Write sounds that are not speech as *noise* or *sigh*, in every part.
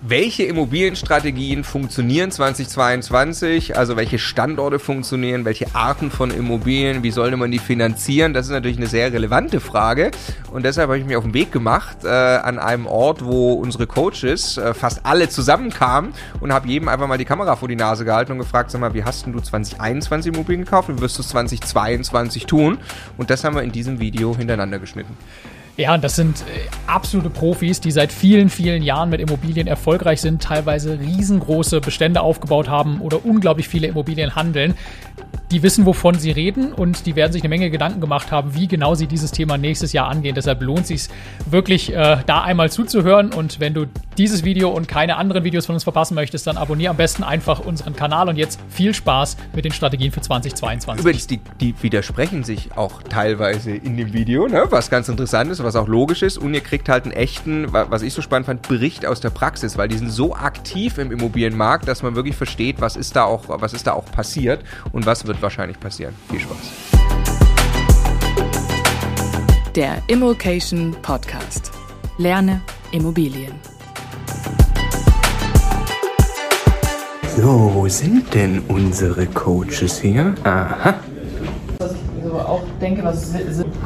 Welche Immobilienstrategien funktionieren 2022? Also welche Standorte funktionieren, welche Arten von Immobilien, wie sollte man die finanzieren? Das ist natürlich eine sehr relevante Frage und deshalb habe ich mich auf den Weg gemacht äh, an einem Ort, wo unsere Coaches äh, fast alle zusammenkamen und habe jedem einfach mal die Kamera vor die Nase gehalten und gefragt, sag mal, wie hast denn du 2021 Immobilien gekauft und wirst du es 2022 tun? Und das haben wir in diesem Video hintereinander geschnitten. Ja, das sind äh, absolute Profis, die seit vielen, vielen Jahren mit Immobilien erfolgreich sind, teilweise riesengroße Bestände aufgebaut haben oder unglaublich viele Immobilien handeln die wissen, wovon sie reden und die werden sich eine Menge Gedanken gemacht haben, wie genau sie dieses Thema nächstes Jahr angehen. Deshalb lohnt es sich wirklich, äh, da einmal zuzuhören. Und wenn du dieses Video und keine anderen Videos von uns verpassen möchtest, dann abonniere am besten einfach unseren Kanal und jetzt viel Spaß mit den Strategien für 2022. Übrigens, die, die widersprechen sich auch teilweise in dem Video, ne? was ganz interessant ist, was auch logisch ist. Und ihr kriegt halt einen echten, was ich so spannend fand, Bericht aus der Praxis, weil die sind so aktiv im Immobilienmarkt, dass man wirklich versteht, was ist da auch, was ist da auch passiert und was wird wahrscheinlich passieren. Viel Spaß. Der Immokation Podcast. Lerne Immobilien. So, wo sind denn unsere Coaches hier? Aha. Was ich so auch denke, was.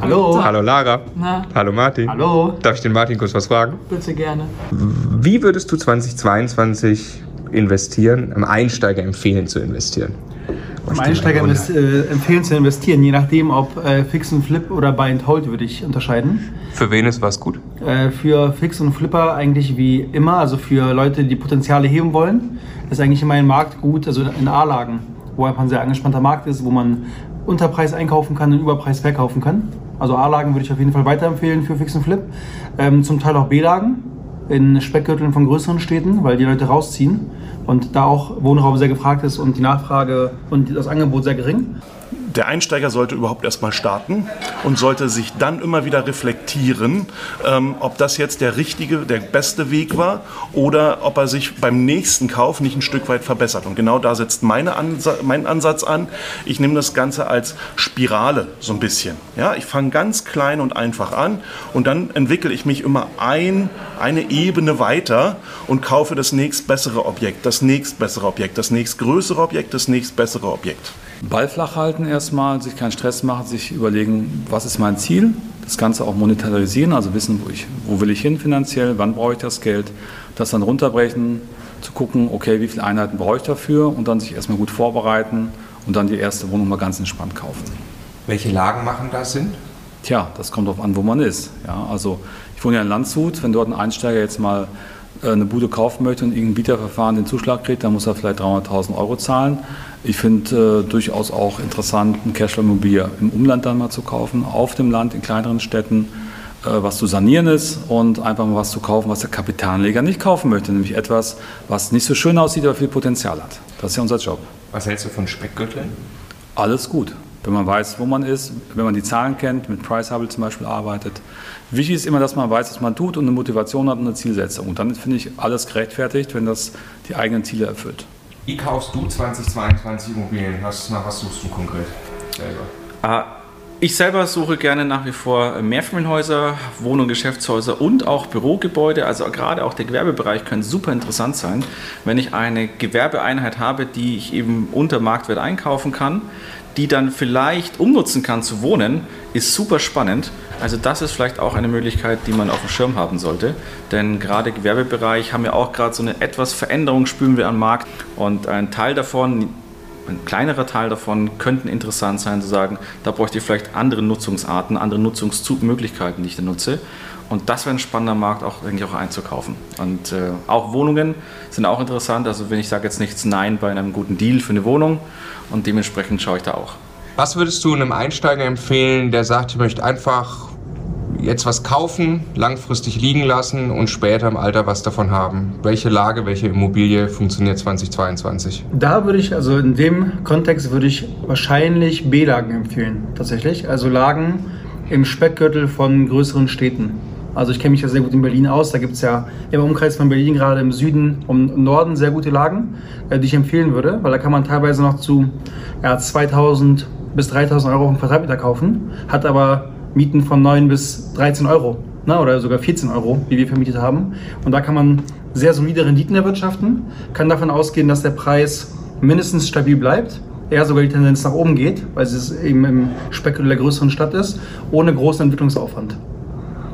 Hallo. Hallo Lara. Na? Hallo Martin. Hallo. Darf ich den Martin kurz was fragen? Bitte gerne. Wie würdest du 2022 investieren, einem Einsteiger empfehlen zu investieren? Am Einsteiger äh, empfehlen zu investieren, je nachdem, ob äh, Fix und Flip oder Buy and Hold, würde ich unterscheiden. Für wen ist was gut? Äh, für Fix und Flipper eigentlich wie immer, also für Leute, die Potenziale heben wollen, ist eigentlich immer ein Markt gut, also in A-Lagen, wo einfach ein sehr angespannter Markt ist, wo man Unterpreis einkaufen kann und Überpreis verkaufen kann. Also A-Lagen würde ich auf jeden Fall weiterempfehlen für Fix und Flip. Ähm, zum Teil auch B-Lagen in Speckgürteln von größeren Städten, weil die Leute rausziehen und da auch Wohnraum sehr gefragt ist und die Nachfrage und das Angebot sehr gering. Der Einsteiger sollte überhaupt erstmal starten und sollte sich dann immer wieder reflektieren, ähm, ob das jetzt der richtige, der beste Weg war oder ob er sich beim nächsten Kauf nicht ein Stück weit verbessert. Und genau da setzt meine Ansa mein Ansatz an. Ich nehme das Ganze als Spirale so ein bisschen. Ja, ich fange ganz klein und einfach an und dann entwickle ich mich immer ein, eine Ebene weiter und kaufe das nächstbessere Objekt, das nächstbessere Objekt, das nächstgrößere Objekt, das nächstbessere Objekt. Ball flach halten erstmal, sich keinen Stress machen, sich überlegen, was ist mein Ziel, das Ganze auch monetarisieren, also wissen, wo, ich, wo will ich hin finanziell, wann brauche ich das Geld, das dann runterbrechen, zu gucken, okay, wie viele Einheiten brauche ich dafür und dann sich erstmal gut vorbereiten und dann die erste Wohnung mal ganz entspannt kaufen. Welche Lagen machen da Sinn? Tja, das kommt darauf an, wo man ist. Ja, also ich wohne ja in Landshut, wenn dort ein Einsteiger jetzt mal eine Bude kaufen möchte und irgendein Bieterverfahren den Zuschlag kriegt, dann muss er vielleicht 300.000 Euro zahlen. Ich finde äh, durchaus auch interessant, eine Cashflow-Immobilie im Umland dann mal zu kaufen, auf dem Land, in kleineren Städten, äh, was zu sanieren ist und einfach mal was zu kaufen, was der Kapitalanleger nicht kaufen möchte, nämlich etwas, was nicht so schön aussieht, aber viel Potenzial hat. Das ist ja unser Job. Was hältst du von Speckgürteln? Alles gut. Wenn man weiß, wo man ist, wenn man die Zahlen kennt, mit Price Hubble zum Beispiel arbeitet. Wichtig ist immer, dass man weiß, was man tut und eine Motivation hat und eine Zielsetzung. Und dann finde ich alles gerechtfertigt, wenn das die eigenen Ziele erfüllt. Wie kaufst du 2022 Immobilien? Was, nach was suchst du konkret selber? Ah, ich selber suche gerne nach wie vor Mehrfamilienhäuser, Wohn- und Geschäftshäuser und auch Bürogebäude. Also gerade auch der Gewerbebereich könnte super interessant sein, wenn ich eine Gewerbeeinheit habe, die ich eben unter Marktwert einkaufen kann, die dann vielleicht umnutzen kann zu wohnen, ist super spannend. Also das ist vielleicht auch eine Möglichkeit, die man auf dem Schirm haben sollte. Denn gerade Gewerbebereich haben wir auch gerade so eine etwas Veränderung spüren wir am Markt. Und ein Teil davon, ein kleinerer Teil davon könnten interessant sein zu sagen, da bräuchte ich vielleicht andere Nutzungsarten, andere Nutzungsmöglichkeiten, die ich da nutze. Und das wäre ein spannender Markt, auch, denke ich, auch einzukaufen. Und äh, auch Wohnungen sind auch interessant. Also wenn ich sage jetzt nichts Nein bei einem guten Deal für eine Wohnung und dementsprechend schaue ich da auch. Was würdest du einem Einsteiger empfehlen, der sagt, ich möchte einfach jetzt was kaufen, langfristig liegen lassen und später im Alter was davon haben? Welche Lage, welche Immobilie funktioniert 2022? Da würde ich, also in dem Kontext würde ich wahrscheinlich B-Lagen empfehlen, tatsächlich. Also Lagen im Speckgürtel von größeren Städten. Also ich kenne mich ja sehr gut in Berlin aus. Da gibt es ja im Umkreis von Berlin, gerade im Süden und im Norden, sehr gute Lagen, äh, die ich empfehlen würde, weil da kann man teilweise noch zu ja, 2000 bis 3000 Euro auf Quadratmeter kaufen, hat aber Mieten von 9 bis 13 Euro ne, oder sogar 14 Euro, wie wir vermietet haben. Und da kann man sehr solide Renditen erwirtschaften, kann davon ausgehen, dass der Preis mindestens stabil bleibt, eher sogar die Tendenz nach oben geht, weil es eben im Speckgürtel der größeren Stadt ist, ohne großen Entwicklungsaufwand.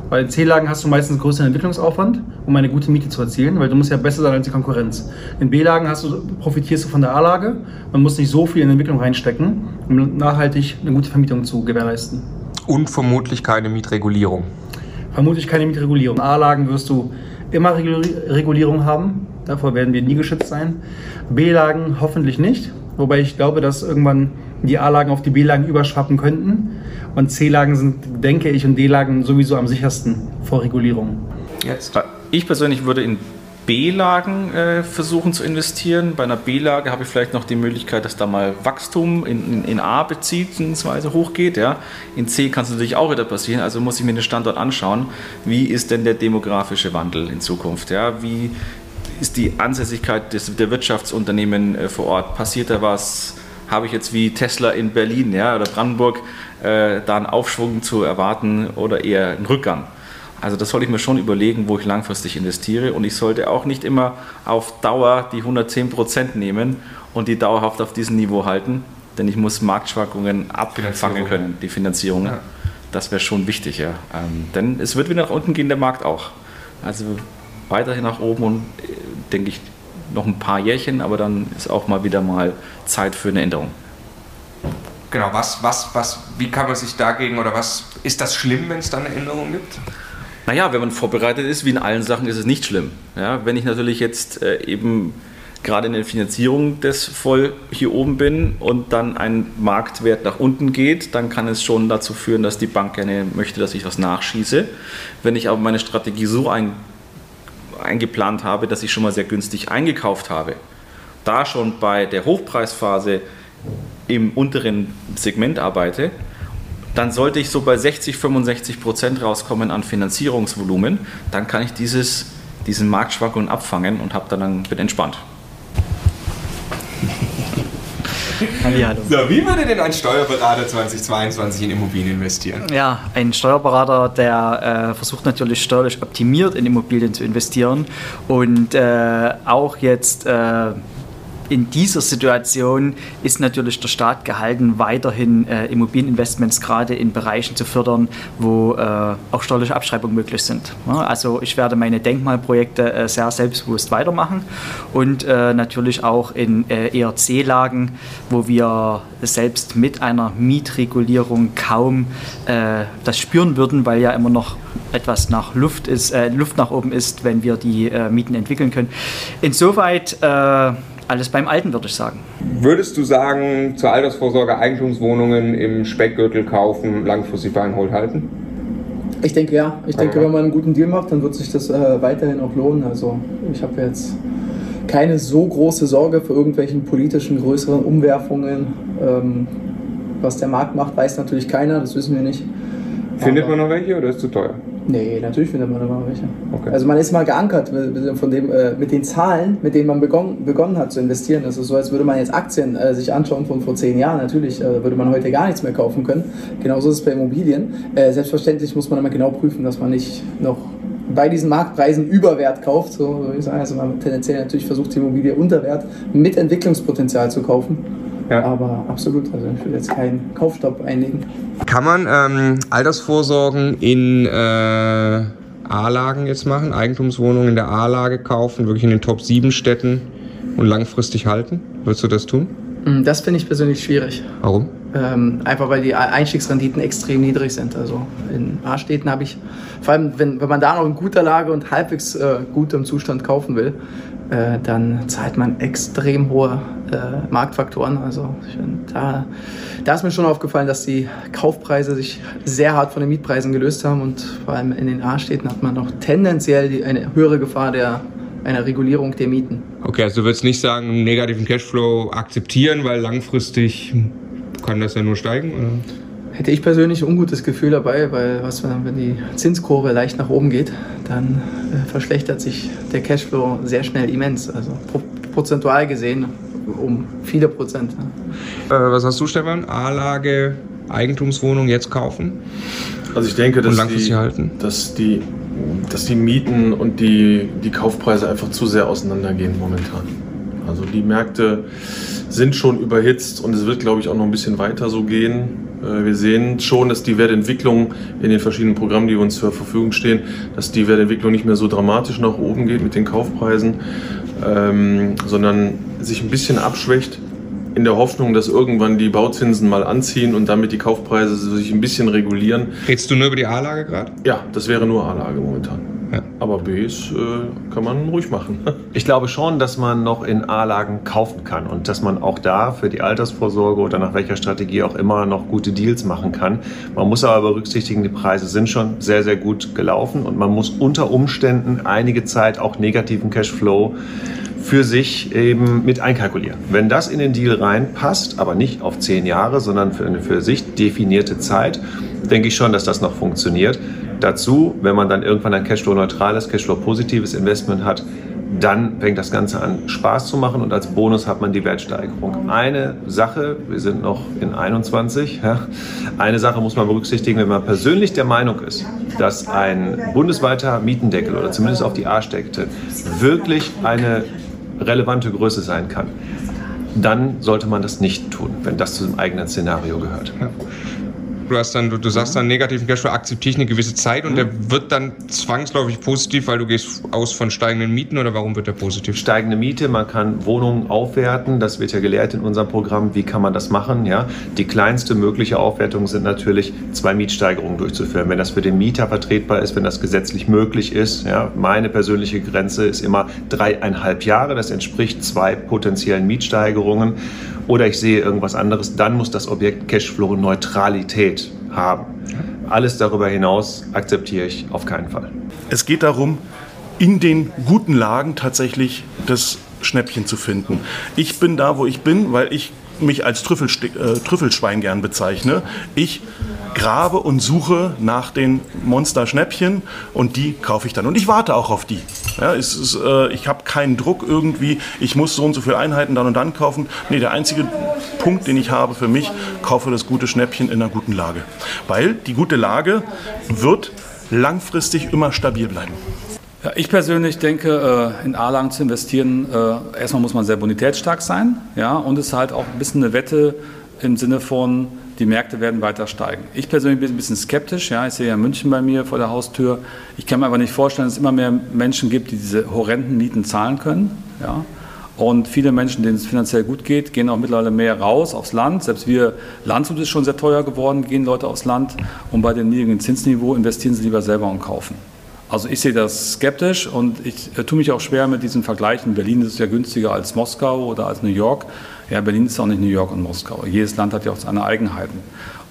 Bei C-Lagen hast du meistens größeren Entwicklungsaufwand, um eine gute Miete zu erzielen, weil du musst ja besser sein als die Konkurrenz. In B-Lagen hast du, profitierst du von der A-Lage, man muss nicht so viel in Entwicklung reinstecken, um nachhaltig eine gute Vermietung zu gewährleisten. Und vermutlich keine Mietregulierung. Vermutlich keine Mietregulierung. In A-Lagen wirst du immer Regulierung haben, davor werden wir nie geschützt sein. B-Lagen hoffentlich nicht, wobei ich glaube, dass irgendwann die A-Lagen auf die B-Lagen überschwappen könnten. Und C-Lagen sind, denke ich, und D-Lagen sowieso am sichersten vor Regulierung. Jetzt. Ich persönlich würde in B-Lagen äh, versuchen zu investieren. Bei einer B-Lage habe ich vielleicht noch die Möglichkeit, dass da mal Wachstum in, in, in A beziehungsweise hochgeht. Ja. In C kann es natürlich auch wieder passieren. Also muss ich mir den Standort anschauen. Wie ist denn der demografische Wandel in Zukunft? Ja. Wie ist die Ansässigkeit des, der Wirtschaftsunternehmen äh, vor Ort? Passiert da was? Habe ich jetzt wie Tesla in Berlin ja, oder Brandenburg äh, da einen Aufschwung zu erwarten oder eher einen Rückgang? Also das sollte ich mir schon überlegen, wo ich langfristig investiere. Und ich sollte auch nicht immer auf Dauer die 110 Prozent nehmen und die dauerhaft auf diesem Niveau halten, denn ich muss Marktschwankungen abfangen können, die Finanzierung. Ja. Das wäre schon wichtig, ja. Ähm, denn es wird wieder nach unten gehen, der Markt auch. Also weiterhin nach oben und äh, denke ich noch ein paar Jährchen, aber dann ist auch mal wieder mal Zeit für eine Änderung. Genau, was, was, was, wie kann man sich dagegen oder was ist das schlimm, wenn es da eine Änderung gibt? Naja, wenn man vorbereitet ist, wie in allen Sachen, ist es nicht schlimm. Ja, wenn ich natürlich jetzt äh, eben gerade in der Finanzierung des voll hier oben bin und dann ein Marktwert nach unten geht, dann kann es schon dazu führen, dass die Bank gerne möchte, dass ich was nachschieße. Wenn ich aber meine Strategie so ein, eingeplant habe, dass ich schon mal sehr günstig eingekauft habe, da schon bei der Hochpreisphase im unteren Segment arbeite, dann sollte ich so bei 60, 65 Prozent rauskommen an Finanzierungsvolumen. Dann kann ich dieses, diesen Marktschwankungen abfangen und dann, dann bin entspannt. Hallihallo. So, wie würde denn ein Steuerberater 2022 in Immobilien investieren? Ja, ein Steuerberater, der äh, versucht natürlich steuerlich optimiert in Immobilien zu investieren und äh, auch jetzt äh, in dieser Situation ist natürlich der Staat gehalten, weiterhin äh, Immobilieninvestments gerade in Bereichen zu fördern, wo äh, auch steuerliche Abschreibungen möglich sind. Ja, also ich werde meine Denkmalprojekte äh, sehr selbstbewusst weitermachen und äh, natürlich auch in äh, ERC-Lagen, wo wir selbst mit einer Mietregulierung kaum äh, das spüren würden, weil ja immer noch etwas nach Luft ist, Luft nach oben ist, wenn wir die Mieten entwickeln können. Insoweit alles beim Alten, würde ich sagen. Würdest du sagen, zur Altersvorsorge Eigentumswohnungen im Speckgürtel kaufen, langfristig für einen Hold halten? Ich denke ja. Ich denke, wenn man einen guten Deal macht, dann wird sich das äh, weiterhin auch lohnen. Also ich habe jetzt keine so große Sorge für irgendwelchen politischen größeren Umwerfungen. Ähm, was der Markt macht, weiß natürlich keiner, das wissen wir nicht. Findet Aber man noch welche oder ist es zu teuer? Nee, natürlich findet man immer welche. Okay. Also man ist mal geankert von dem, äh, mit den Zahlen, mit denen man begonnen, begonnen hat zu investieren. Das ist so, als würde man jetzt Aktien äh, sich anschauen von vor zehn Jahren. Natürlich äh, würde man heute gar nichts mehr kaufen können. Genauso ist es bei Immobilien. Äh, selbstverständlich muss man immer genau prüfen, dass man nicht noch bei diesen Marktpreisen Überwert kauft. So würde ich sagen. Also man tendenziell natürlich versucht, die Immobilie unter Wert mit Entwicklungspotenzial zu kaufen. Ja. Aber absolut, also ich will jetzt keinen Kaufstopp einlegen. Kann man ähm, Altersvorsorgen in äh, A-Lagen jetzt machen, Eigentumswohnungen in der A-Lage kaufen, wirklich in den Top 7 Städten und langfristig halten? Würdest du das tun? Hm, das finde ich persönlich schwierig. Warum? Ähm, einfach weil die Einstiegsrenditen extrem niedrig sind. Also in A-Städten habe ich, vor allem wenn, wenn man da noch in guter Lage und halbwegs äh, gutem Zustand kaufen will, äh, dann zahlt man extrem hohe äh, Marktfaktoren. Also find, da, da ist mir schon aufgefallen, dass die Kaufpreise sich sehr hart von den Mietpreisen gelöst haben und vor allem in den A-Städten hat man noch tendenziell die, eine höhere Gefahr der einer Regulierung der Mieten. Okay, also du würdest nicht sagen, negativen Cashflow akzeptieren, weil langfristig kann das ja nur steigen? Oder? hätte ich persönlich ein ungutes Gefühl dabei, weil was, wenn die Zinskurve leicht nach oben geht, dann äh, verschlechtert sich der Cashflow sehr schnell immens. Also pro, prozentual gesehen um viele Prozent. Äh, was hast du, Stefan? A-Lage, Eigentumswohnung jetzt kaufen? Also ich denke, dass, die, halten? dass, die, dass die Mieten und die, die Kaufpreise einfach zu sehr auseinandergehen momentan. Also die Märkte sind schon überhitzt und es wird, glaube ich, auch noch ein bisschen weiter so gehen. Äh, wir sehen schon, dass die Wertentwicklung in den verschiedenen Programmen, die uns zur Verfügung stehen, dass die Wertentwicklung nicht mehr so dramatisch nach oben geht mit den Kaufpreisen, ähm, sondern sich ein bisschen abschwächt in der Hoffnung, dass irgendwann die Bauzinsen mal anziehen und damit die Kaufpreise sich ein bisschen regulieren. Redest du nur über die A-Lage gerade? Ja, das wäre nur A-Lage momentan. Ja. Aber Bs äh, kann man ruhig machen. *laughs* Ich glaube schon, dass man noch in A-Lagen kaufen kann und dass man auch da für die Altersvorsorge oder nach welcher Strategie auch immer noch gute Deals machen kann. Man muss aber berücksichtigen, die Preise sind schon sehr, sehr gut gelaufen und man muss unter Umständen einige Zeit auch negativen Cashflow für sich eben mit einkalkulieren. Wenn das in den Deal reinpasst, aber nicht auf zehn Jahre, sondern für eine für sich definierte Zeit, denke ich schon, dass das noch funktioniert. Dazu, wenn man dann irgendwann ein Cashflow-neutrales, Cashflow-positives Investment hat, dann fängt das Ganze an Spaß zu machen und als Bonus hat man die Wertsteigerung. Eine Sache, wir sind noch in 21, ja, eine Sache muss man berücksichtigen, wenn man persönlich der Meinung ist, dass ein bundesweiter Mietendeckel oder zumindest auf die A-Steckte wirklich eine relevante Größe sein kann, dann sollte man das nicht tun, wenn das zu dem eigenen Szenario gehört. Ja du hast dann, du, du sagst dann negativen Cashflow akzeptiere ich eine gewisse Zeit und mhm. der wird dann zwangsläufig positiv, weil du gehst aus von steigenden Mieten oder warum wird der positiv? Steigende Miete, man kann Wohnungen aufwerten, das wird ja gelehrt in unserem Programm, wie kann man das machen? Ja? Die kleinste mögliche Aufwertung sind natürlich zwei Mietsteigerungen durchzuführen, wenn das für den Mieter vertretbar ist, wenn das gesetzlich möglich ist. Ja? Meine persönliche Grenze ist immer dreieinhalb Jahre, das entspricht zwei potenziellen Mietsteigerungen oder ich sehe irgendwas anderes, dann muss das Objekt Cashflow-Neutralität haben. Alles darüber hinaus akzeptiere ich auf keinen Fall. Es geht darum, in den guten Lagen tatsächlich das Schnäppchen zu finden. Ich bin da, wo ich bin, weil ich mich als äh, Trüffelschwein gern bezeichne. Ich grabe und suche nach den Monster-Schnäppchen und die kaufe ich dann. Und ich warte auch auf die. Ja, es ist, äh, ich habe keinen Druck irgendwie, ich muss so und so viele Einheiten dann und dann kaufen. Nee, der einzige Punkt, den ich habe für mich, kaufe das gute Schnäppchen in einer guten Lage. Weil die gute Lage wird langfristig immer stabil bleiben. Ja, ich persönlich denke, äh, in A-Lagen zu investieren, äh, erstmal muss man sehr bonitätsstark sein. Ja, und es ist halt auch ein bisschen eine Wette im Sinne von, die Märkte werden weiter steigen. Ich persönlich bin ein bisschen skeptisch. Ja, ich sehe ja München bei mir vor der Haustür. Ich kann mir aber nicht vorstellen, dass es immer mehr Menschen gibt, die diese horrenden Mieten zahlen können. Ja. Und viele Menschen, denen es finanziell gut geht, gehen auch mittlerweile mehr raus aufs Land. Selbst wir, Landshut ist schon sehr teuer geworden, gehen Leute aufs Land und bei dem niedrigen Zinsniveau investieren sie lieber selber und kaufen. Also ich sehe das skeptisch und ich äh, tue mich auch schwer mit diesen Vergleichen. Berlin ist ja günstiger als Moskau oder als New York. Ja, Berlin ist auch nicht New York und Moskau. Jedes Land hat ja auch seine Eigenheiten.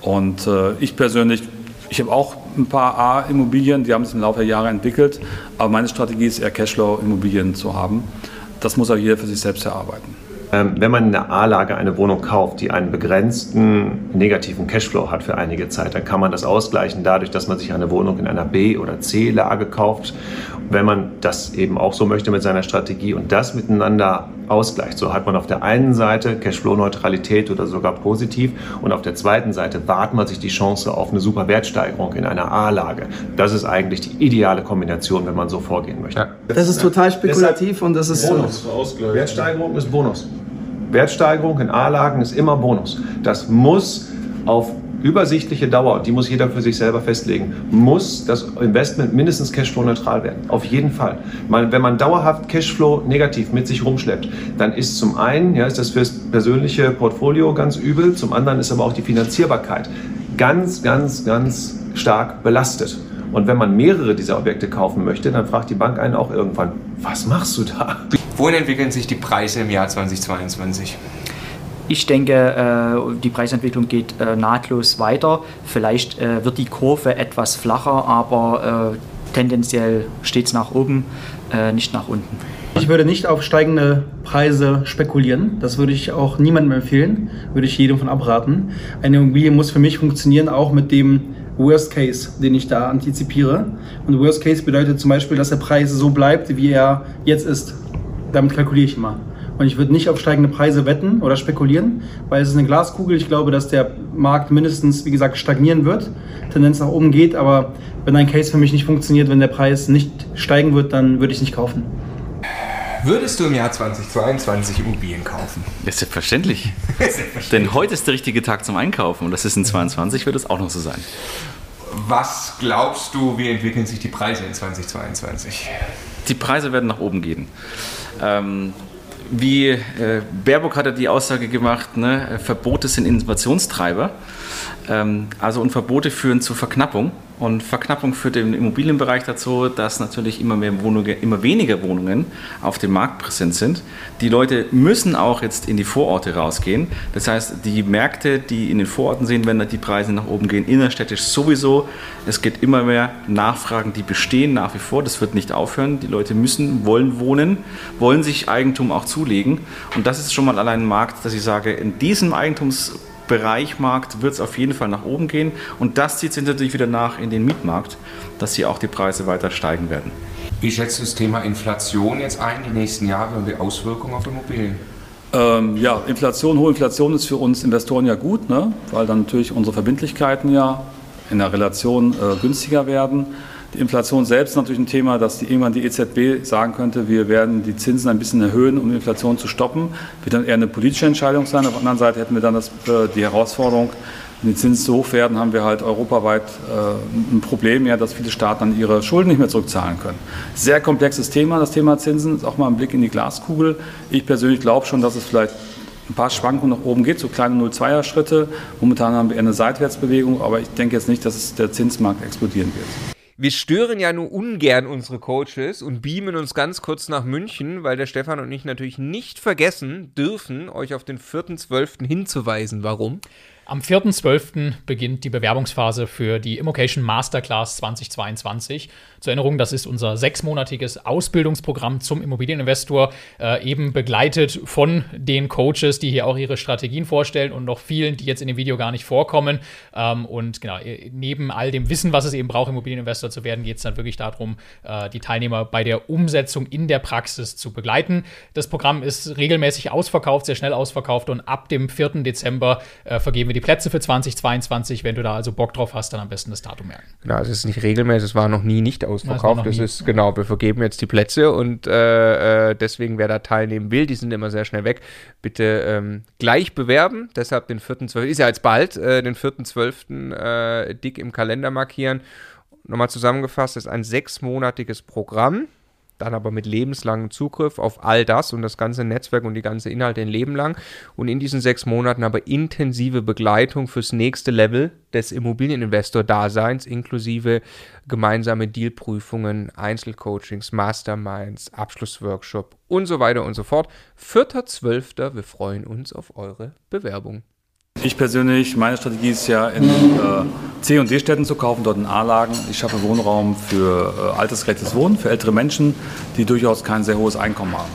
Und äh, ich persönlich, ich habe auch ein paar A-Immobilien, die haben sich im Laufe der Jahre entwickelt, aber meine Strategie ist eher Cashflow-Immobilien zu haben. Das muss auch jeder für sich selbst erarbeiten. Ähm, wenn man in der A-Lage eine Wohnung kauft, die einen begrenzten negativen Cashflow hat für einige Zeit, dann kann man das ausgleichen dadurch, dass man sich eine Wohnung in einer B- oder C-Lage kauft. Wenn man das eben auch so möchte mit seiner Strategie und das miteinander ausgleicht, so hat man auf der einen Seite Cashflow-Neutralität oder sogar positiv und auf der zweiten Seite wahrt man sich die Chance auf eine super Wertsteigerung in einer A-Lage. Das ist eigentlich die ideale Kombination, wenn man so vorgehen möchte. Das ist total spekulativ Deshalb und das ist Bonus. Wertsteigerung ist Bonus. Wertsteigerung in A-Lagen ist immer Bonus. Das muss auf übersichtliche Dauer, die muss jeder für sich selber festlegen, muss das Investment mindestens Cashflow-neutral werden. Auf jeden Fall. Wenn man dauerhaft Cashflow negativ mit sich rumschleppt, dann ist zum einen, ja, ist das fürs persönliche Portfolio ganz übel, zum anderen ist aber auch die Finanzierbarkeit ganz, ganz, ganz stark belastet. Und wenn man mehrere dieser Objekte kaufen möchte, dann fragt die Bank einen auch irgendwann, was machst du da? Wohin entwickeln sich die Preise im Jahr 2022? Ich denke, äh, die Preisentwicklung geht äh, nahtlos weiter. Vielleicht äh, wird die Kurve etwas flacher, aber tendenziell steht es nach oben, nicht nach unten. Ich würde nicht auf steigende Preise spekulieren. Das würde ich auch niemandem empfehlen. Würde ich jedem von abraten. Eine Immobilie muss für mich funktionieren, auch mit dem Worst Case, den ich da antizipiere. Und Worst Case bedeutet zum Beispiel, dass der Preis so bleibt, wie er jetzt ist. Damit kalkuliere ich immer. Und ich würde nicht auf steigende Preise wetten oder spekulieren, weil es ist eine Glaskugel. Ich glaube, dass der Markt mindestens, wie gesagt, stagnieren wird, Tendenz nach oben geht. Aber wenn ein Case für mich nicht funktioniert, wenn der Preis nicht steigen wird, dann würde ich es nicht kaufen. Würdest du im Jahr 2022 Immobilien kaufen? Ja, selbstverständlich. *laughs* selbstverständlich. Denn heute ist der richtige Tag zum Einkaufen und das ist in 2022, wird es auch noch so sein. Was glaubst du, wie entwickeln sich die Preise in 2022? Die Preise werden nach oben gehen. Ähm, wie äh, Baerbock hat ja die Aussage gemacht, ne, Verbote sind Innovationstreiber. Ähm, also und Verbote führen zu Verknappung. Und Verknappung führt im Immobilienbereich dazu, dass natürlich immer mehr Wohnungen, immer weniger Wohnungen auf dem Markt präsent sind. Die Leute müssen auch jetzt in die Vororte rausgehen. Das heißt, die Märkte, die in den Vororten sind, wenn die Preise nach oben gehen, innerstädtisch sowieso. Es gibt immer mehr Nachfragen, die bestehen nach wie vor. Das wird nicht aufhören. Die Leute müssen, wollen wohnen, wollen sich Eigentum auch zulegen. Und das ist schon mal allein ein Markt, dass ich sage, in diesem Eigentums Bereichmarkt wird es auf jeden Fall nach oben gehen. Und das zieht sich natürlich wieder nach in den Mietmarkt, dass hier auch die Preise weiter steigen werden. Wie schätzt du das Thema Inflation jetzt ein, die nächsten Jahre und die Auswirkungen auf Immobilien? Ähm, ja, Inflation, hohe Inflation ist für uns Investoren ja gut, ne? weil dann natürlich unsere Verbindlichkeiten ja in der Relation äh, günstiger werden. Die Inflation selbst ist natürlich ein Thema, dass die, irgendwann die EZB sagen könnte, wir werden die Zinsen ein bisschen erhöhen, um die Inflation zu stoppen. Wird dann eher eine politische Entscheidung sein. Auf der anderen Seite hätten wir dann das, äh, die Herausforderung, wenn die Zinsen zu hoch werden, haben wir halt europaweit äh, ein Problem, ja, dass viele Staaten dann ihre Schulden nicht mehr zurückzahlen können. Sehr komplexes Thema, das Thema Zinsen. Ist auch mal ein Blick in die Glaskugel. Ich persönlich glaube schon, dass es vielleicht ein paar Schwankungen nach oben geht, so kleine 0,2er Schritte. Momentan haben wir eher eine Seitwärtsbewegung, aber ich denke jetzt nicht, dass der Zinsmarkt explodieren wird. Wir stören ja nur ungern unsere Coaches und beamen uns ganz kurz nach München, weil der Stefan und ich natürlich nicht vergessen dürfen, euch auf den 4.12. hinzuweisen. Warum? Am 4.12. beginnt die Bewerbungsphase für die Immocation Masterclass 2022. Zur Erinnerung, das ist unser sechsmonatiges Ausbildungsprogramm zum Immobilieninvestor, äh, eben begleitet von den Coaches, die hier auch ihre Strategien vorstellen und noch vielen, die jetzt in dem Video gar nicht vorkommen. Ähm, und genau, äh, neben all dem Wissen, was es eben braucht, Immobilieninvestor zu werden, geht es dann wirklich darum, äh, die Teilnehmer bei der Umsetzung in der Praxis zu begleiten. Das Programm ist regelmäßig ausverkauft, sehr schnell ausverkauft und ab dem 4. Dezember äh, vergeben wir die Plätze für 2022. Wenn du da also Bock drauf hast, dann am besten das Datum merken. Genau, es ist nicht regelmäßig, es war noch nie nicht ausverkauft. Das, ist, genau, wir vergeben jetzt die Plätze und äh, äh, deswegen, wer da teilnehmen will, die sind immer sehr schnell weg, bitte ähm, gleich bewerben. Deshalb den 4.12., ist ja jetzt bald, äh, den 4.12. Äh, dick im Kalender markieren. Nochmal zusammengefasst, ist ein sechsmonatiges Programm dann aber mit lebenslangem Zugriff auf all das und das ganze Netzwerk und die ganze Inhalte ein Leben lang und in diesen sechs Monaten aber intensive Begleitung fürs nächste Level des Immobilieninvestor-Daseins inklusive gemeinsame Dealprüfungen, Einzelcoachings, Masterminds, Abschlussworkshop und so weiter und so fort. 4.12. Wir freuen uns auf eure Bewerbung. Ich persönlich, meine Strategie ist ja in äh, C- und D-Städten zu kaufen, dort in A-Lagen. Ich schaffe Wohnraum für äh, altersgerechtes Wohnen, für ältere Menschen, die durchaus kein sehr hohes Einkommen haben.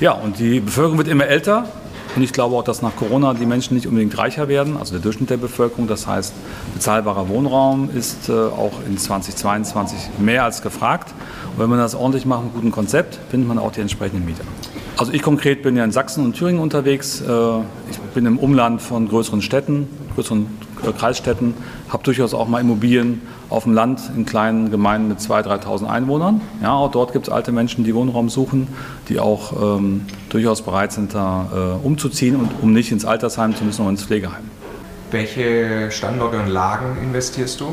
Ja, und die Bevölkerung wird immer älter. Und ich glaube auch, dass nach Corona die Menschen nicht unbedingt reicher werden, also der Durchschnitt der Bevölkerung. Das heißt, bezahlbarer Wohnraum ist äh, auch in 2022 mehr als gefragt. Und wenn man das ordentlich macht mit guten Konzept, findet man auch die entsprechenden Mieter. Also ich konkret bin ja in Sachsen und Thüringen unterwegs. Äh, ich bin im Umland von größeren Städten, größeren äh, Kreisstädten, habe durchaus auch mal Immobilien auf dem Land in kleinen Gemeinden mit 2.000, 3.000 Einwohnern. Ja, auch dort gibt es alte Menschen, die Wohnraum suchen, die auch ähm, durchaus bereit sind, da äh, umzuziehen und um nicht ins Altersheim zu müssen oder ins Pflegeheim. Welche Standorte und Lagen investierst du?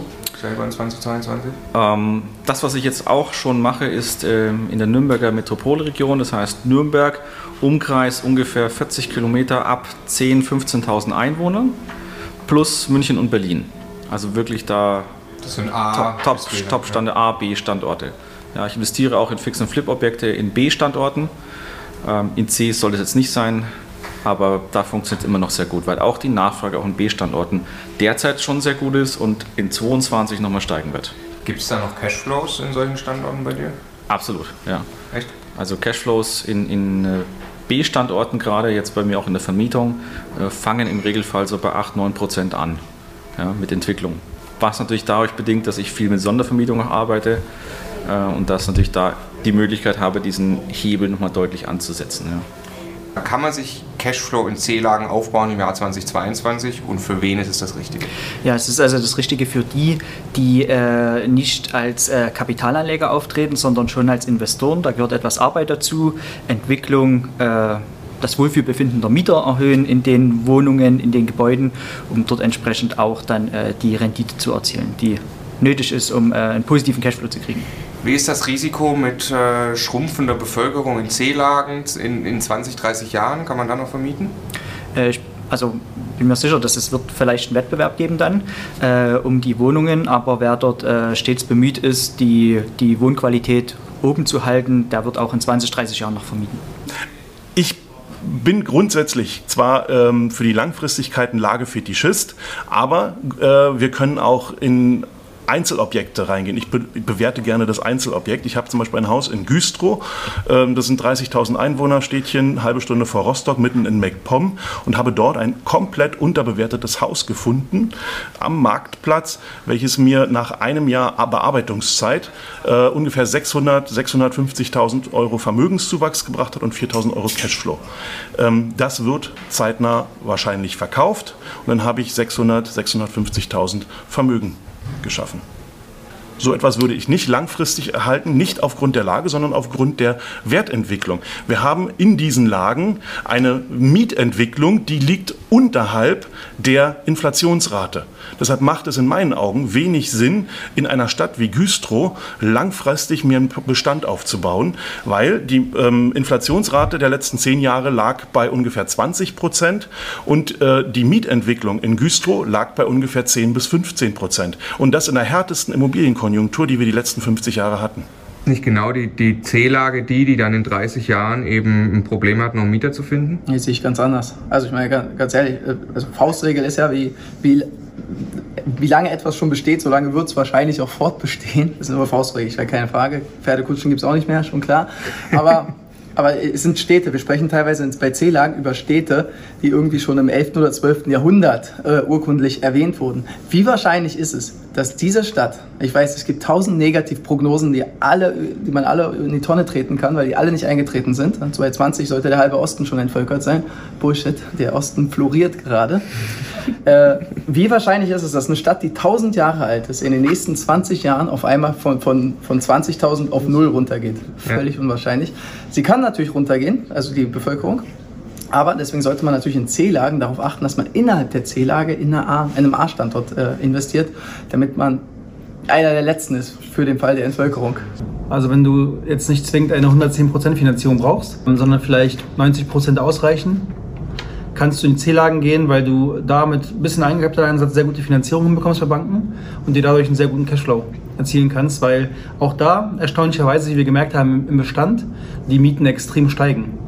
Selber in 2022? Ähm, das, was ich jetzt auch schon mache, ist ähm, in der Nürnberger Metropolregion, das heißt Nürnberg, Umkreis ungefähr 40 Kilometer ab 10.000, 15.000 Einwohnern, plus München und Berlin. Also wirklich da das sind A, Top, Top, Top Stande A, B Standorte. Ja, ich investiere auch in Fix- und Flip-Objekte in B-Standorten. Ähm, in C soll es jetzt nicht sein aber da funktioniert es immer noch sehr gut, weil auch die Nachfrage auch in B-Standorten derzeit schon sehr gut ist und in 22 nochmal steigen wird. Gibt es da noch Cashflows in solchen Standorten bei dir? Absolut, ja. Echt? Also Cashflows in, in äh, B-Standorten gerade, jetzt bei mir auch in der Vermietung, äh, fangen im Regelfall so bei 8, 9 Prozent an ja, mit Entwicklung. Was natürlich dadurch bedingt, dass ich viel mit Sondervermietung arbeite äh, und dass natürlich da die Möglichkeit habe, diesen Hebel nochmal deutlich anzusetzen. Ja. Kann man sich Cashflow in C-Lagen aufbauen im Jahr 2022 und für wen ist es das Richtige? Ja, es ist also das Richtige für die, die äh, nicht als äh, Kapitalanleger auftreten, sondern schon als Investoren. Da gehört etwas Arbeit dazu, Entwicklung, äh, das Wohlfühlbefinden der Mieter erhöhen in den Wohnungen, in den Gebäuden, um dort entsprechend auch dann äh, die Rendite zu erzielen, die nötig ist, um äh, einen positiven Cashflow zu kriegen. Wie ist das Risiko mit äh, schrumpfender Bevölkerung in C-Lagen in, in 20, 30 Jahren? Kann man da noch vermieten? Äh, ich, also bin mir sicher, dass es wird vielleicht einen Wettbewerb geben dann äh, um die Wohnungen, aber wer dort äh, stets bemüht ist, die, die Wohnqualität oben zu halten, der wird auch in 20, 30 Jahren noch vermieten. Ich bin grundsätzlich zwar ähm, für die Langfristigkeit ein Lagefetischist, aber äh, wir können auch in Einzelobjekte reingehen. Ich, be bewerte gerne das Einzelobjekt. Ich habe zum Beispiel ein Haus in Güstrow, ähm, das sind 30.000 Einwohner, Städtchen, halbe Stunde vor Rostock, mitten in MacPom und habe dort ein komplett unterbewertetes Haus gefunden am Marktplatz, welches mir nach einem Jahr Bearbeitungszeit äh, ungefähr 600, 650.000 Euro Vermögenszuwachs gebracht hat und 4.000 Euro Cashflow. Ähm, das wird zeitnah wahrscheinlich verkauft und dann habe ich 600, 650.000 Vermögen geschaffen. So etwas würde ich nicht langfristig erhalten, nicht aufgrund der Lage, sondern aufgrund der Wertentwicklung. Wir haben in diesen Lagen eine Mietentwicklung, die liegt unterhalb der Inflationsrate. Deshalb macht es in meinen Augen wenig Sinn, in einer Stadt wie Güstrow langfristig mir einen Bestand aufzubauen, weil die ähm, Inflationsrate der letzten zehn Jahre lag bei ungefähr 20 Prozent und äh, die Mietentwicklung in Güstrow lag bei ungefähr 10 bis 15 Prozent. Und das in der härtesten Immobilienkonjunktur, die wir die letzten 50 Jahre hatten nicht genau die, die C-Lage die, die dann in 30 Jahren eben ein Problem hat, noch einen Mieter zu finden? Nee, sehe ich ganz anders. Also ich meine, ganz, ehrlich, äh, also Faustregel ist ja, wie, wie wie lange etwas schon besteht, so lange wird es wahrscheinlich auch fortbestehen. Das ist nur Faustregel, ich keine Frage. Pferdekutschen gibt es auch nicht mehr, schon klar. Aber *laughs* aber es sind Städte. Wir sprechen teilweise bei C-Lagen über Städte, die irgendwie schon im 11. oder 12. Jahrhundert äh, urkundlich erwähnt wurden. Wie wahrscheinlich ist es, dass diese Stadt, ich weiß, es gibt tausend Negativprognosen, die, alle, die man alle in die Tonne treten kann, weil die alle nicht eingetreten sind. 2020 sollte der halbe Osten schon entvölkert sein. Bullshit, der Osten floriert gerade. *laughs* äh, wie wahrscheinlich ist es, dass eine Stadt, die tausend Jahre alt ist, in den nächsten 20 Jahren auf einmal von, von, von 20.000 auf null runtergeht? Völlig ja. unwahrscheinlich. Sie kann natürlich runtergehen, also die Bevölkerung. Aber deswegen sollte man natürlich in C-Lagen darauf achten, dass man innerhalb der C-Lage in einem A-Standort äh, investiert, damit man einer der letzten ist für den Fall der Entvölkerung. Also wenn du jetzt nicht zwingend eine 110% Finanzierung brauchst, sondern vielleicht 90% ausreichen, kannst du in C-Lagen gehen, weil du da mit ein bisschen Eigenkapitaleinsatz sehr gute Finanzierung hinbekommst bei Banken und dir dadurch einen sehr guten Cashflow erzielen kannst, weil auch da erstaunlicherweise, wie wir gemerkt haben im Bestand, die Mieten extrem steigen.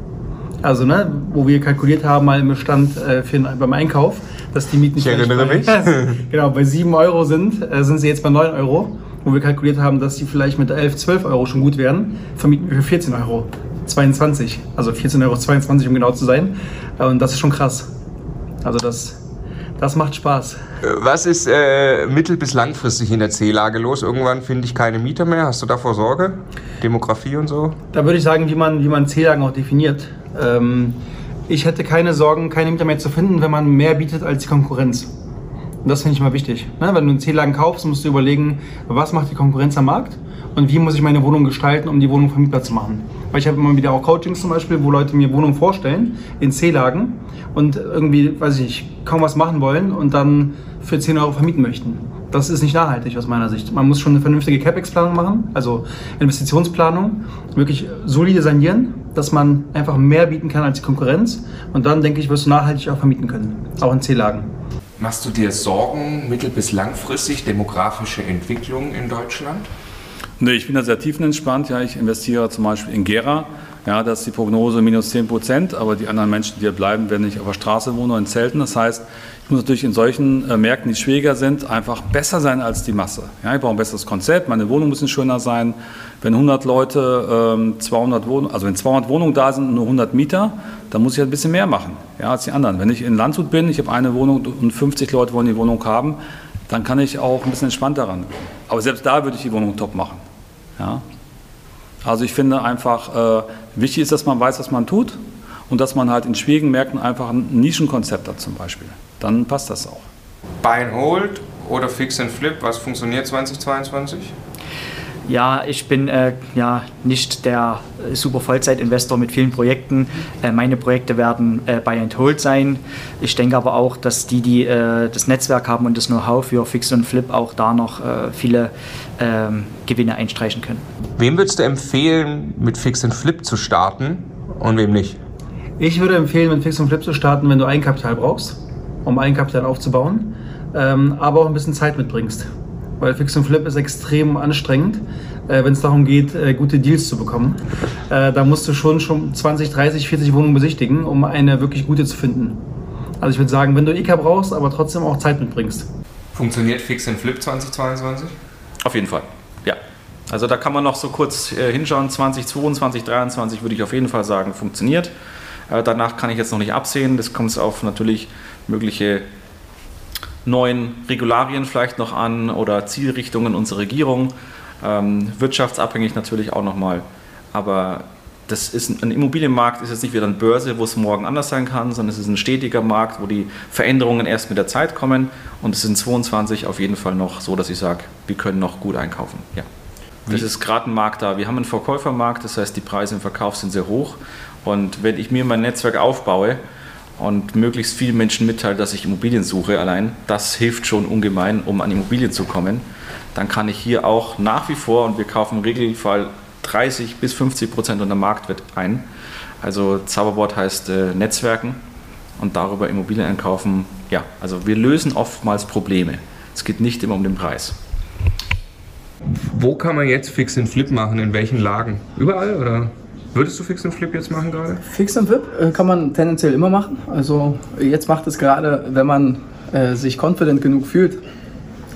Also, ne, wo wir kalkuliert haben, mal im Bestand äh, für, beim Einkauf, dass die Mieten. Ich erinnere mich. *laughs* genau, bei 7 Euro sind, äh, sind sie jetzt bei 9 Euro. Wo wir kalkuliert haben, dass die vielleicht mit 11, 12 Euro schon gut werden, vermieten wir für 14 Euro. 22. Also 14,22 Euro, um genau zu sein. Äh, und das ist schon krass. Also das, das macht Spaß. Was ist äh, mittel- bis langfristig in der C-Lage los? Irgendwann finde ich keine Mieter mehr. Hast du davor Sorge? Demografie und so? Da würde ich sagen, wie man, wie man C-Lagen auch definiert. Ähm, ich hätte keine Sorgen, keine Mieter mehr zu finden, wenn man mehr bietet als die Konkurrenz. Und das finde ich immer wichtig. Ne? Wenn du einen C-Lagen kaufst, musst du überlegen, was macht die Konkurrenz am Markt und wie muss ich meine Wohnung gestalten, um die Wohnung vermietbar zu machen. Weil ich habe immer wieder auch Coachings zum Beispiel, wo Leute mir Wohnungen vorstellen in C-Lagen und irgendwie, weiß ich nicht, kaum was machen wollen und dann für 10 Euro vermieten möchten. Das ist nicht nachhaltig aus meiner Sicht. Man muss schon eine vernünftige CapEx-Planung machen, also Investitionsplanung, wirklich solide sanieren, dass man einfach mehr bieten kann als die Konkurrenz und dann, denke ich, wirst du nachhaltig auch vermieten können, auch in C-Lagen. Machst du dir Sorgen mittel- bis langfristig demografische Entwicklung in Deutschland? Nee, ich bin da sehr tiefenentspannt. Ja, ich investiere zum Beispiel in Gera. Ja, das ist die Prognose minus 10 Prozent, aber die anderen Menschen, die hier bleiben, werden nicht auf der Straße wohnen oder in Zelten. Das heißt, ich muss natürlich in solchen äh, Märkten, die schwieriger sind, einfach besser sein als die Masse. Ja, ich brauche ein besseres Konzept, meine Wohnung muss schöner sein. Wenn 100 Leute, ähm, 200 Wohnungen, also wenn 200 Wohnungen da sind und nur 100 Mieter, dann muss ich halt ein bisschen mehr machen ja, als die anderen. Wenn ich in Landshut bin, ich habe eine Wohnung und 50 Leute wollen die Wohnung haben, dann kann ich auch ein bisschen entspannter ran. Aber selbst da würde ich die Wohnung top machen. Ja? Also ich finde einfach, äh, wichtig ist, dass man weiß, was man tut und dass man halt in schwierigen Märkten einfach ein Nischenkonzept hat zum Beispiel. Dann passt das auch. Buy and Hold oder Fix and Flip, was funktioniert 2022? Ja, ich bin äh, ja nicht der super Vollzeitinvestor mit vielen Projekten. Äh, meine Projekte werden äh, Buy and Hold sein. Ich denke aber auch, dass die, die äh, das Netzwerk haben und das Know-how für Fix und Flip auch da noch äh, viele ähm, Gewinne einstreichen können. Wem würdest du empfehlen, mit Fix and Flip zu starten und wem nicht? Ich würde empfehlen, mit Fix und Flip zu starten, wenn du Eigenkapital brauchst, um Eigenkapital aufzubauen, ähm, aber auch ein bisschen Zeit mitbringst weil Fix und Flip ist extrem anstrengend, äh, wenn es darum geht, äh, gute Deals zu bekommen. Äh, da musst du schon, schon 20, 30, 40 Wohnungen besichtigen, um eine wirklich gute zu finden. Also ich würde sagen, wenn du EK brauchst, aber trotzdem auch Zeit mitbringst. Funktioniert Fix and Flip 2022? Auf jeden Fall, ja. Also da kann man noch so kurz äh, hinschauen, 2022, 2023 würde ich auf jeden Fall sagen, funktioniert. Äh, danach kann ich jetzt noch nicht absehen, das kommt auf natürlich mögliche neuen Regularien vielleicht noch an oder Zielrichtungen unserer Regierung. Ähm, wirtschaftsabhängig natürlich auch nochmal. Aber das ist ein Immobilienmarkt ist jetzt nicht wieder eine Börse, wo es morgen anders sein kann, sondern es ist ein stetiger Markt, wo die Veränderungen erst mit der Zeit kommen. Und es sind 22 auf jeden Fall noch so, dass ich sage, wir können noch gut einkaufen. Ja. Das ist gerade ein Markt da. Wir haben einen Verkäufermarkt, das heißt, die Preise im Verkauf sind sehr hoch. Und wenn ich mir mein Netzwerk aufbaue, und möglichst vielen Menschen mitteilt, dass ich Immobilien suche allein, das hilft schon ungemein, um an Immobilien zu kommen. Dann kann ich hier auch nach wie vor, und wir kaufen im Regelfall 30 bis 50 Prozent unter Marktwert ein. Also Zauberwort heißt äh, Netzwerken und darüber Immobilien einkaufen. Ja, also wir lösen oftmals Probleme. Es geht nicht immer um den Preis. Wo kann man jetzt Fix and Flip machen? In welchen Lagen? Überall oder? Würdest du Fix and Flip jetzt machen gerade? Fix and Flip äh, kann man tendenziell immer machen. Also jetzt macht es gerade, wenn man äh, sich confident genug fühlt,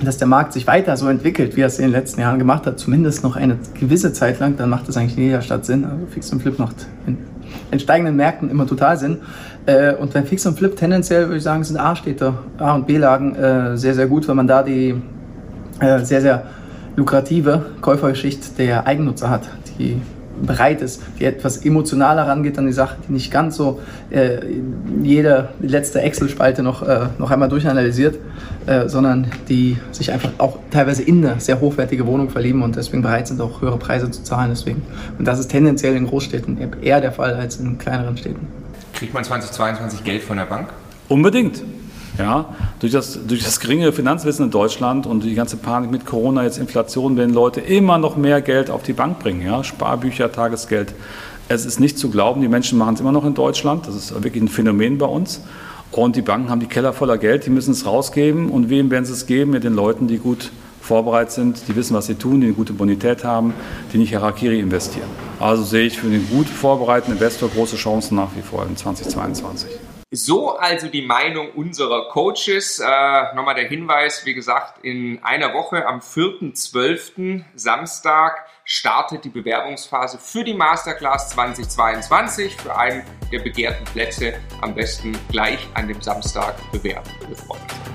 dass der Markt sich weiter so entwickelt, wie er es in den letzten Jahren gemacht hat, zumindest noch eine gewisse Zeit lang, dann macht es eigentlich in jeder Stadt Sinn. Also Fix and Flip macht in, in steigenden Märkten immer total Sinn. Äh, und beim Fix und Flip tendenziell würde ich sagen, sind A-Städte, A- und B-Lagen äh, sehr, sehr gut, weil man da die äh, sehr, sehr lukrative Käuferschicht der Eigennutzer hat, die bereit ist, die etwas emotionaler rangeht an die Sache, die nicht ganz so äh, jede letzte Excel-Spalte noch, äh, noch einmal durchanalysiert, äh, sondern die sich einfach auch teilweise in eine sehr hochwertige Wohnung verlieben und deswegen bereit sind, auch höhere Preise zu zahlen. Deswegen. Und das ist tendenziell in Großstädten eher der Fall als in kleineren Städten. Kriegt man 2022 Geld von der Bank? Unbedingt. Ja, durch das, durch das geringe Finanzwissen in Deutschland und die ganze Panik mit Corona, jetzt Inflation, werden Leute immer noch mehr Geld auf die Bank bringen. Ja? Sparbücher, Tagesgeld. Es ist nicht zu glauben, die Menschen machen es immer noch in Deutschland. Das ist wirklich ein Phänomen bei uns. Und die Banken haben die Keller voller Geld, die müssen es rausgeben. Und wem werden sie es geben? Mit den Leuten, die gut vorbereitet sind, die wissen, was sie tun, die eine gute Bonität haben, die nicht Harakiri investieren. Also sehe ich für den gut vorbereiteten Investor große Chancen nach wie vor in 2022. So also die Meinung unserer Coaches. Äh, Nochmal der Hinweis, wie gesagt, in einer Woche am 4.12. Samstag startet die Bewerbungsphase für die Masterclass 2022 für einen der begehrten Plätze. Am besten gleich an dem Samstag bewerben. Wir freuen uns.